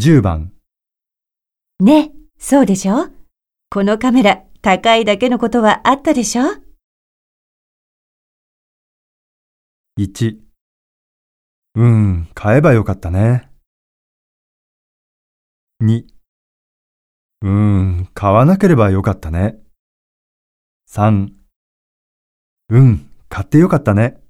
10番、ね、そうでしょ？このカメラ、高いだけのことはあったでしょ？1。うん、買えばよかったね。2。うん、買わなければよかったね。3。うん、買ってよかったね。